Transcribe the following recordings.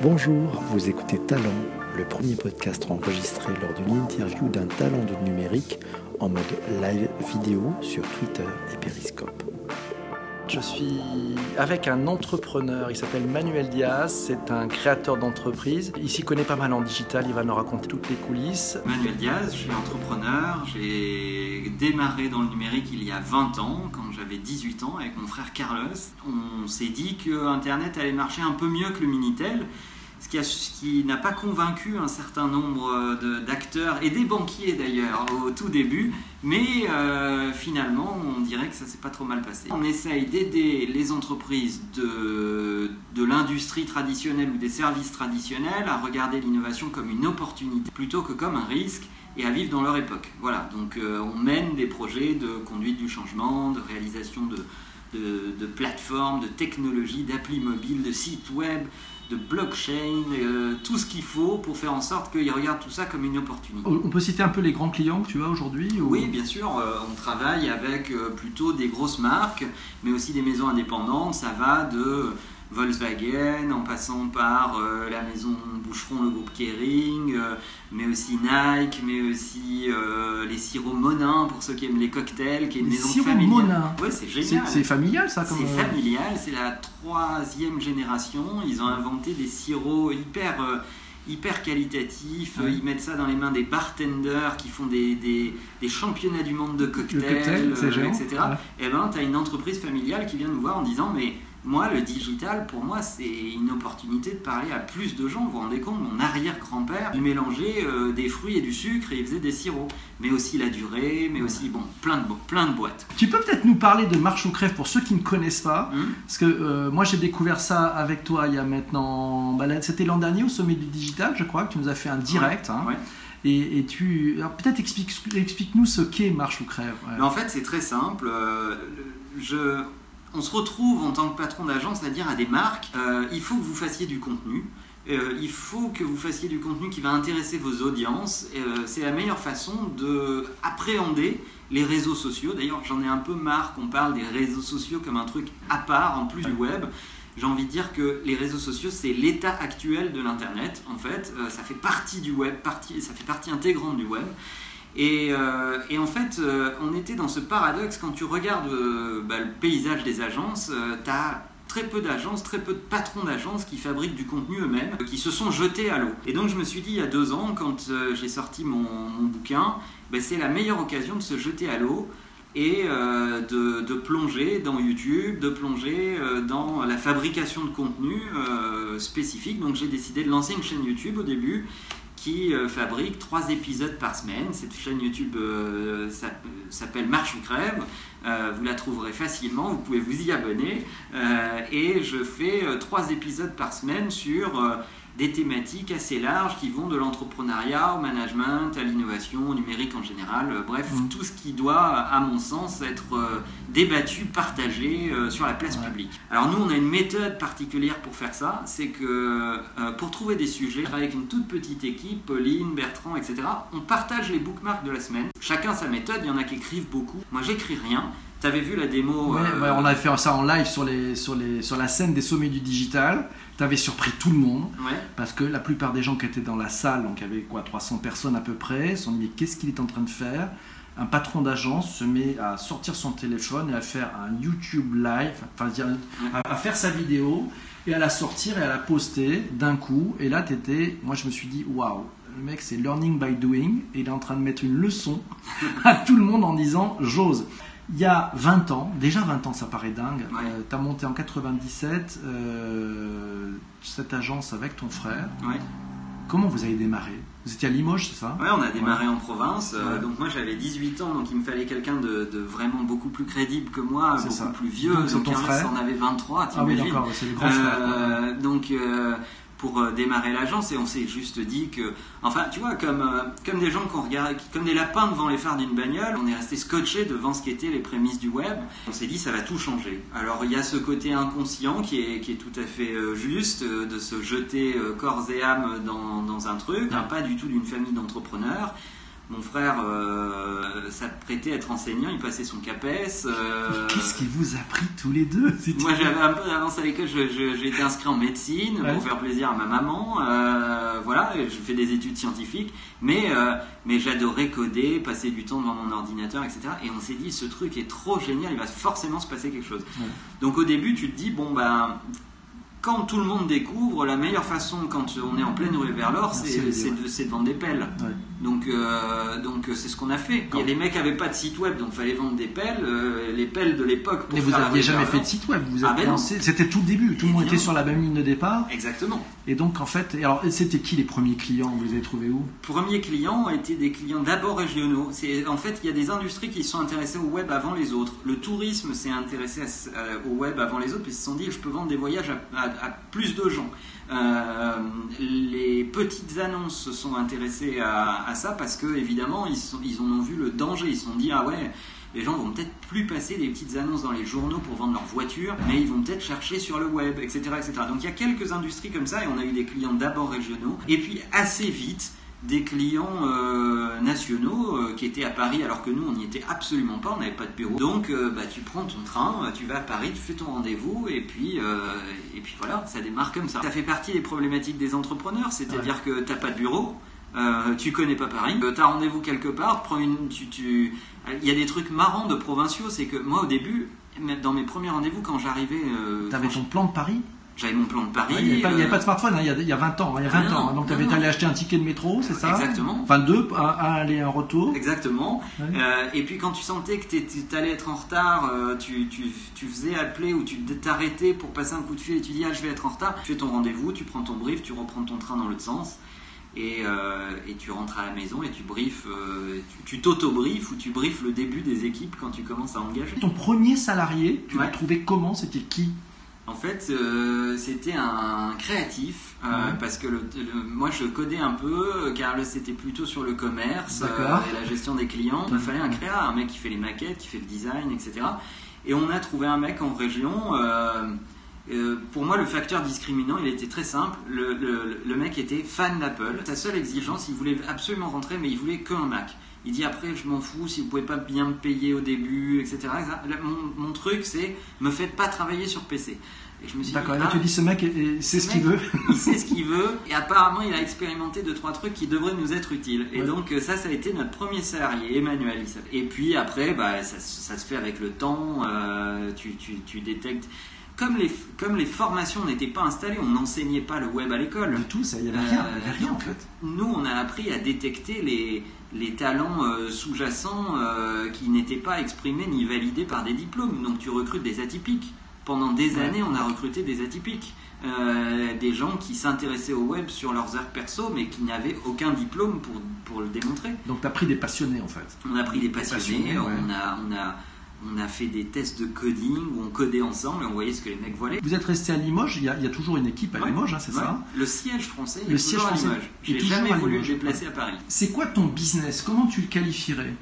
Bonjour, vous écoutez Talent, le premier podcast enregistré lors d'une interview d'un talent du numérique en mode live vidéo sur Twitter et Periscope. Je suis avec un entrepreneur, il s'appelle Manuel Diaz, c'est un créateur d'entreprise. Il s'y connaît pas mal en digital, il va nous raconter toutes les coulisses. Manuel Diaz, je suis entrepreneur, j'ai démarré dans le numérique il y a 20 ans, quand j'avais 18 ans, avec mon frère Carlos. On s'est dit que Internet allait marcher un peu mieux que le Minitel ce qui, n'a pas convaincu un certain nombre euh, d'acteurs et des banquiers d'ailleurs au tout début, mais euh, finalement on dirait que ça s'est pas trop mal passé. On essaye d'aider les entreprises de, de l'industrie traditionnelle ou des services traditionnels à regarder l'innovation comme une opportunité plutôt que comme un risque et à vivre dans leur époque. Voilà, donc euh, on mène des projets de conduite du changement, de réalisation de, de, de plateformes, de technologies, d'applis mobiles, de sites web, de blockchain, euh, tout ce qu'il faut pour faire en sorte qu'ils regardent tout ça comme une opportunité. On peut citer un peu les grands clients que tu as aujourd'hui Oui, bien sûr. Euh, on travaille avec plutôt des grosses marques, mais aussi des maisons indépendantes. Ça va de Volkswagen, en passant par euh, la maison Boucheron, le groupe Kering, euh, mais aussi Nike, mais aussi euh, les sirops Monin pour ceux qui aiment les cocktails, qui est une les maison familiale. Monin. Ouais, c'est génial. C'est familial ça C'est familial, c'est la troisième génération. Ils ont inventé des sirops hyper hyper qualitatifs. Ils mettent ça dans les mains des bartenders qui font des, des, des championnats du monde de cocktails, etc. Et eh ben, tu as une entreprise familiale qui vient nous voir en disant Mais moi, le digital, pour moi, c'est une opportunité de parler à plus de gens. Vous vous rendez compte, mon arrière-grand-père, il mélangeait euh, des fruits et du sucre et il faisait des sirops. Mais aussi la durée, mais aussi bon, plein, de, plein de boîtes. Tu peux peut-être nous parler de Marche ou Crève pour ceux qui ne connaissent pas? Hum. Parce que euh, moi, j'ai découvert ça avec toi il y a maintenant. Bah, c'était l'an dernier au sommet du digital, je crois, que tu nous as fait un direct. Hein. Et, tu. Alors peut-être explique, explique-nous ce qu'est Marche ou Crève. en fait, c'est très simple. Euh, je on se retrouve en tant que patron d'agence à dire à des marques, euh, il faut que vous fassiez du contenu. Euh, il faut que vous fassiez du contenu qui va intéresser vos audiences. Euh, c'est la meilleure façon d'appréhender les réseaux sociaux. D'ailleurs, j'en ai un peu marre qu'on parle des réseaux sociaux comme un truc à part en plus du web. J'ai envie de dire que les réseaux sociaux, c'est l'état actuel de l'Internet. En fait, ça fait partie du web, partie, ça fait partie intégrante du web. Euh, et, en fait, euh, on était dans ce paradoxe quand tu regardes euh, bah, le paysage des agences, tu as très peu d'agences, très peu de patrons d'agences qui fabriquent du contenu eux-mêmes, qui se sont jetés à l'eau. Et donc je me suis dit il y a deux ans, quand j'ai sorti mon, bouquin, bah, c'est la meilleure occasion de se jeter à l'eau et de, de, plonger dans YouTube, de plonger dans la fabrication de contenu spécifique. Donc j'ai décidé de lancer une chaîne YouTube au début euh, fabrique trois épisodes par semaine. Cette chaîne YouTube euh, s'appelle Marche ou Crève. Euh, vous la trouverez facilement, vous pouvez vous y abonner. et je fais trois épisodes par semaine sur des thématiques assez larges qui vont de l'entrepreneuriat au management, à l'innovation, au numérique en général. Euh, bref, mm. tout ce qui doit, à mon sens, être euh, débattu, partagé euh, sur la place publique. Alors nous, on a une méthode particulière pour faire ça, c'est que pour trouver des sujets, avec une toute petite équipe, Pauline, Bertrand, etc., on partage les bookmarks de la semaine. Chacun sa méthode, il y en a qui écrivent beaucoup. Moi, j'écris rien. T'avais vu la démo On avait fait ça en live sur, les, sur, les, sur la scène des sommets du digital tu avais surpris tout le monde. Parce que la plupart des gens qui étaient dans la salle, donc il y avait quoi, 300 personnes à peu près, se sont dit mais qu'est-ce qu'il est en train de faire? Un patron d'agence se met à sortir son téléphone et à faire un YouTube live, enfin à, faire sa vidéo et à la sortir et à la poster d'un coup. Et là, étais, moi je me suis dit waouh, le mec c'est learning by doing et il est en train de mettre une leçon à tout le monde en disant j'ose il y a 20 ans, déjà 20 ans ça paraît dingue, euh, tu as monté en 97 euh, cette agence avec ton frère. Comment vous avez démarré? Vous étiez à Limoges, c'est ça? Oui, on a démarré en province. Euh, donc moi j'avais 18 ans, donc il me fallait quelqu'un de, vraiment beaucoup plus crédible que moi, beaucoup plus vieux. Donc, ton frère en avait 23, Ah oui, d'accord, c'est le grand frère. Donc pour euh, démarrer l'agence et on s'est juste dit que, enfin, tu vois, comme, euh, comme des gens qu'on regarde, comme des lapins devant les phares d'une bagnole, on est resté scotché devant ce qu'étaient les prémices du web. On s'est dit, ça va tout changer. Alors, il y a ce côté inconscient qui est, qui est tout à fait euh, juste, de se jeter corps et âme dans, dans un truc. Pas du tout d'une famille d'entrepreneurs. Mon frère euh, s'apprêtait à être enseignant, il passait son CAPES. Euh, Qu'est-ce qu'il vous a pris tous les deux Moi j'avais un peu d'avance à l'école, j'ai été inscrit en médecine pour faire plaisir à ma maman. Euh, voilà, je fais des études scientifiques, mais, euh, mais j'adorais coder, passer du temps devant mon ordinateur, etc. Et on s'est dit, ce truc est trop génial, il va forcément se passer quelque chose. Donc au début, tu te dis, bon ben quand tout le monde découvre, la meilleure façon quand on est en pleine rue vers l'or, c'est de, vendre des pelles. Donc, euh, donc c'est ce qu'on a fait. les mecs n'avaient pas de site web, donc il fallait vendre des pelles. Euh, les pelles de l'époque. Mais vous n'aviez jamais fait de site web. Vous ah ben C'était tout le début. Tout le monde était sur la même ligne de départ. Exactement. Et donc en fait, alors c'était qui les premiers clients Vous les avez trouvés où? Premiers clients été des clients d'abord régionaux. C'est en fait il y a des industries qui se sont intéressées au web avant les autres. Le tourisme s'est intéressé au web avant les autres, puis ils se sont dit je peux vendre des voyages à à plus de gens. Euh, les petites annonces se sont intéressées à, ça parce que évidemment ils, en ont vu le danger. Ils se sont dit ah ouais les gens vont peut-être plus passer des petites annonces dans les journaux pour vendre leur voiture, mais ils vont peut-être chercher sur le web, etc. Donc il y a quelques industries comme ça et on a eu des clients d'abord régionaux et puis assez vite des clients euh, nationaux euh, qui étaient à Paris alors que nous on n'y était absolument pas, on n'avait pas de bureau. Donc euh, bah, tu prends ton train, tu vas à Paris, tu fais ton rendez-vous et puis, et puis voilà, ça démarre comme ça. Ça fait partie des problématiques des entrepreneurs, c'est-à-dire que tu n'as pas de bureau, tu connais pas Paris, tu as rendez-vous quelque part, prends une, tu, tu... il y a des trucs marrants de provinciaux, c'est que moi au début, dans mes premiers rendez-vous quand j'arrivais... tu avais ton plan de Paris? J'avais mon plan de Paris. il n'y avait, pas de smartphone, hein, il, y a, il, y a, 20 ans. Il y a 20 ah ans. donc tu avais allé acheter un ticket de métro, c'est ça Exactement. Enfin deux, un, aller et un retour. Exactement. Euh, et puis quand tu sentais que tu allais être en retard, euh, tu, tu, tu, faisais appeler ou tu t'arrêtais pour passer un coup de fil et tu dis ah je vais être en retard. Tu fais ton rendez-vous, tu prends ton brief, tu reprends ton train dans l'autre sens. Et, euh, et, tu rentres à la maison et tu briefes, tu t'auto-briefes ou tu briefes le début des équipes quand tu commences à engager. Ton premier salarié, tu l'as trouvé comment? C'était qui? En fait, euh, c'était un créatif euh, parce que moi je codais un peu car c'était plutôt sur le commerce euh, et la gestion des clients. Il me fallait un créa, un mec qui fait les maquettes, qui fait le design, etc. Et on a trouvé un mec en région. pour moi, le facteur discriminant, il était très simple. Le, le mec était fan d'Apple. Sa seule exigence, il voulait absolument rentrer, mais il voulait qu'un Mac. Il dit après, je m'en fous si vous pouvez pas bien me payer au début, etc. Mon, truc, c'est me faites pas travailler sur PC. Et je me suis D'accord, là ah, tu dis ce mec, c'est ce qu'il veut. il sait ce qu'il veut, et apparemment il a expérimenté deux trois trucs qui devraient nous être utiles. Et donc ça, ça a été notre premier salarié, Emmanuel. Et puis après, bah, ça, se fait avec le temps, euh, tu, tu, tu détectes comme les, comme les formations n'étaient pas installées, on n'enseignait pas le web à l'école. Du tout, il n'y avait rien, avait rien en fait. Nous, on a appris à détecter les, les talents euh, sous-jacents euh, qui n'étaient pas exprimés ni validés par des diplômes. Donc tu recrutes des atypiques. Pendant des années, on a recruté des atypiques. Euh, des gens qui s'intéressaient au web sur leurs heures perso, mais qui n'avaient aucun diplôme pour, pour le démontrer. Donc tu as pris des passionnés en fait. On a pris des passionnés, on, a, on, a, on a fait des tests de coding où on codait ensemble et on voyait ce que les mecs voulaient. Vous êtes resté à Limoges, il y a, il y a toujours une équipe à Limoges, hein, c'est ça Le siège français, le siège français à Limoges. J'ai jamais voulu me déplacer à Paris. C'est quoi ton business? Comment tu le qualifierais?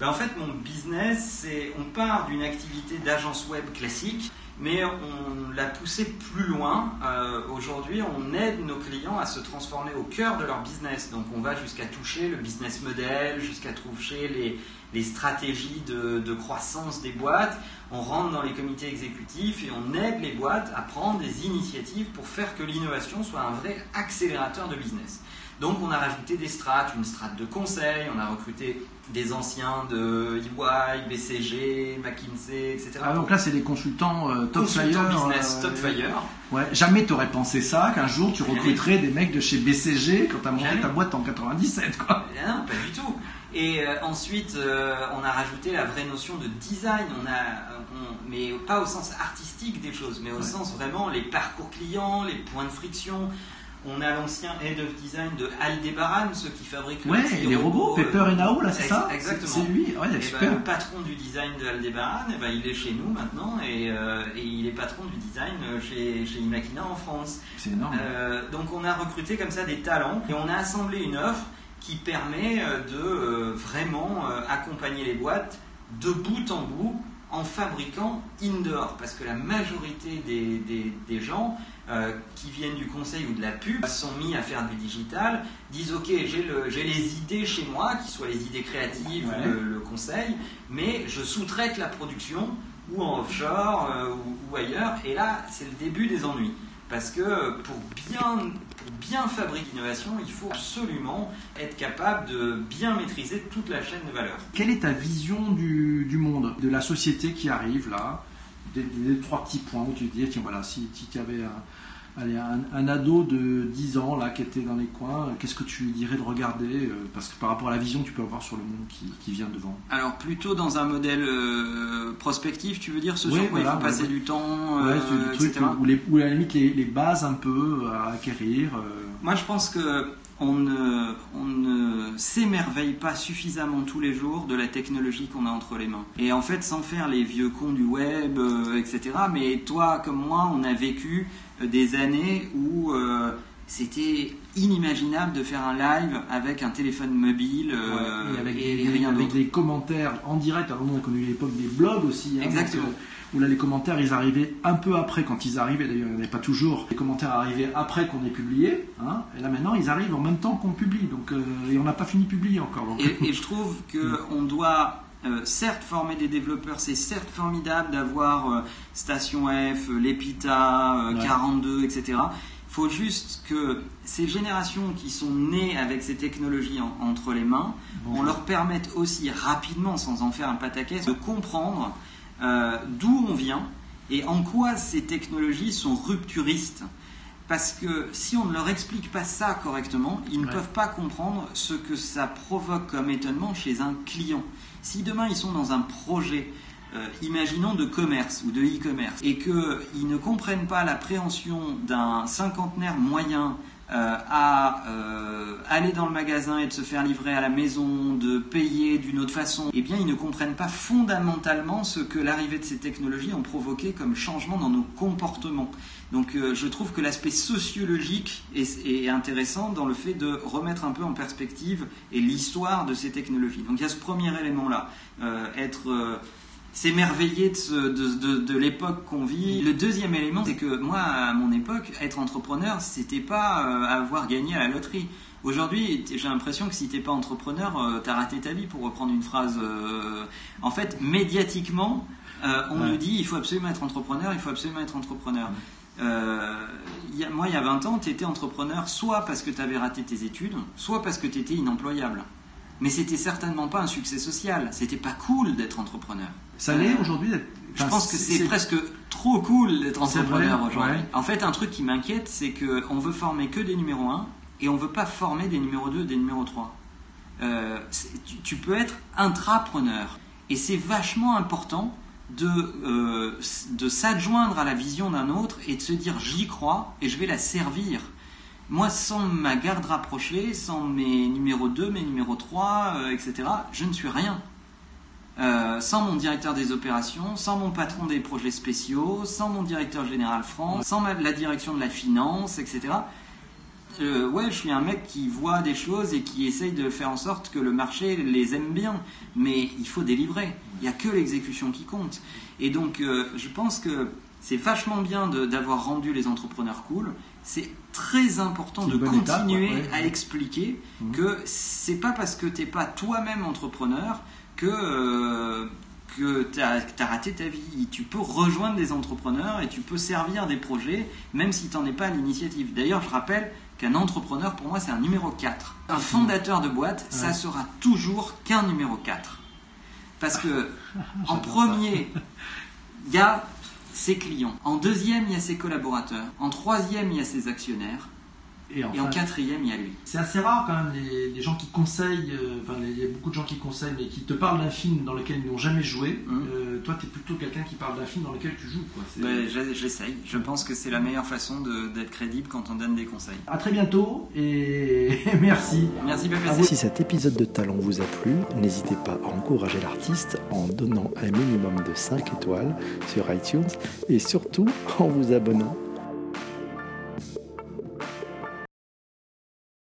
Ben, En fait, mon business, c'est on part d'une activité d'agence web classique mais on l'a poussé plus loin. Euh, aujourd'hui, on aide nos clients à se transformer au cœur de leur business. Donc, on va jusqu'à toucher le business model, jusqu'à toucher les, stratégies de, de, croissance des boîtes. On rentre dans les comités exécutifs et on aide les boîtes à prendre des initiatives pour faire que l'innovation soit un vrai accélérateur de business. Donc on a rajouté des strates, une strate de conseil, on a recruté des anciens de EY, BCG, McKinsey, etc. Ah, donc là, c'est des consultants euh, top fire. business, top fire. Ouais, jamais t'aurais pensé ça, qu'un jour tu recruterais des mecs de chez BCG quand t'as monté ta boîte en 97, quoi. Eh non, pas du tout. Et euh, ensuite, euh, on a rajouté la vraie notion de design, on a, mais pas au sens artistique des choses, mais au sens vraiment les parcours clients, les points de friction, on a l'ancien head of design de Aldebaran, ceux qui fabriquent ouais, les robots, Pepper et Nao, là, c'est ça Exactement. C'est lui, ouais, eh ben, le patron du design de Aldebaran, eh ben, il est chez nous maintenant et, euh, et, il est patron du design chez, chez Imakina en France. C'est énorme. Euh, donc on a recruté comme ça des talents et on a assemblé une offre qui permet euh, de vraiment accompagner les boîtes de bout en bout en fabriquant indoor, parce que la majorité des, gens euh, qui viennent du conseil ou de la pub sont mis à faire du digital, disent ok j'ai les idées chez moi, qui soient les idées créatives, le, conseil, mais je sous-traite la production ou en offshore euh, ou, ailleurs, et là c'est le début des ennuis. Parce que pour bien, bien fabriquer l'innovation, il faut absolument être capable de bien maîtriser toute la chaîne de valeur. Quelle est ta vision du, monde, de la société qui arrive là? Des, trois petits points où tu te dis, tiens voilà, si, si tu avais un, Allez, un, ado de 10 ans là qui était dans les coins, qu'est-ce que tu lui dirais de regarder euh, Parce que par rapport à la vision que tu peux avoir sur le monde qui, vient devant. Alors plutôt dans un modèle euh, prospectif, tu veux dire ce sur quoi il faut passer du temps, ouais, euh, etc. Ou, les, à la limite les, bases un peu à acquérir. Moi je pense que on ne, s'émerveille pas suffisamment tous les jours de la technologie qu'on a entre les mains. Et en fait, sans faire les vieux cons du web, etc., mais toi comme moi, on a vécu des années où euh, c'était inimaginable de faire un live avec un téléphone mobile euh, et avec, des, avec des commentaires en direct. Alors, on a connu l'époque des blogs aussi. Hein, Exactement. où là, les commentaires, ils arrivaient un peu après quand ils arrivaient. D'ailleurs, il n'y avait pas toujours. Les commentaires arrivaient après qu'on ait publié. Hein, et là, maintenant, ils arrivent en même temps qu'on publie. Donc, euh, et on n'a pas fini de publier encore. Et, et, je trouve qu'on doit euh, certes, former des développeurs, c'est certes formidable d'avoir euh, Station F, euh, l'EPITA, 42, etc. Il faut juste que ces générations qui sont nées avec ces technologies entre les mains, on leur permette aussi rapidement, sans en faire un pataquès, de comprendre d'où on vient et en quoi ces technologies sont rupturistes. Parce que si on ne leur explique pas ça correctement, ils ne peuvent pas comprendre ce que ça provoque comme étonnement chez un client. Si demain ils sont dans un projet, euh, imaginons de commerce ou de e-commerce, et qu'ils ne comprennent pas l'appréhension d'un cinquantenaire moyen euh, à euh, aller dans le magasin et de se faire livrer à la maison, de payer d'une autre façon, eh bien ils ne comprennent pas fondamentalement ce que l'arrivée de ces technologies ont provoqué comme changement dans nos comportements. Donc je trouve que l'aspect sociologique est, est, intéressant dans le fait de remettre un peu en perspective et l'histoire de ces technologies. Donc il y a ce premier élément-là, être s'émerveiller de, de, de, l'époque qu'on vit. Le deuxième élément, c'est que moi, à mon époque, être entrepreneur, c'était pas euh, avoir gagné à la loterie. Aujourd'hui, j'ai l'impression que si t'es pas entrepreneur, euh, t'as raté ta vie, pour reprendre une phrase. Euh, en fait, médiatiquement, on nous dit il faut absolument être entrepreneur, il faut absolument être entrepreneur. Y a, moi, il y a 20 ans, tu étais entrepreneur soit parce que tu avais raté tes études, soit parce que tu étais inemployable. Mais c'était certainement pas un succès social. C'était pas cool d'être entrepreneur. Ça l'est aujourd'hui Je pense que c'est presque trop cool d'être entrepreneur aujourd'hui. En fait, un truc qui m'inquiète, c'est qu'on veut former que des numéros 1 et on veut pas former des numéros 2 des numéros 3. Euh, tu, peux être intrapreneur. Et c'est vachement important de, euh, de s'adjoindre à la vision d'un autre et de se dire j'y crois et je vais la servir. Moi, sans ma garde rapprochée, sans mes numéros 2, mes numéros 3, euh, etc., je ne suis rien. Euh, sans mon directeur des opérations, sans mon patron des projets spéciaux, sans mon directeur général France, sans la direction de la finance, etc. Euh, ouais, je suis un mec qui voit des choses et qui essaye de faire en sorte que le marché les aime bien, mais il faut délivrer. Il n'y a que l'exécution qui compte. Et donc, euh, je pense que c'est vachement bien d'avoir rendu les entrepreneurs cool. C'est très important de continuer à expliquer mmh. que c'est pas parce que tu n'es pas toi-même entrepreneur que, euh, que tu as, raté ta vie. Tu peux rejoindre des entrepreneurs et tu peux servir des projets, même si tu n'en es pas à l'initiative. D'ailleurs, je rappelle qu'un entrepreneur, pour moi, c'est un numéro 4. Un fondateur de boîte, ça sera toujours qu'un numéro 4. Parce que, en premier, il y a ses clients. En deuxième, il y a ses collaborateurs. En troisième, il y a ses actionnaires. Et, en quatrième, il y a lui. C'est assez rare quand même les, gens qui conseillent, euh, enfin il y a beaucoup de gens qui conseillent, mais qui te parlent d'un film dans lequel ils n'ont jamais joué. Hum. Euh, toi, tu es plutôt quelqu'un qui parle d'un film dans lequel tu joues. J'essaye. Je pense que c'est la meilleure façon d'être crédible quand on donne des conseils. À très bientôt et merci. Merci Si cet épisode de Talent vous a plu, n'hésitez pas à encourager l'artiste en donnant un minimum de 5 étoiles sur iTunes et surtout en vous abonnant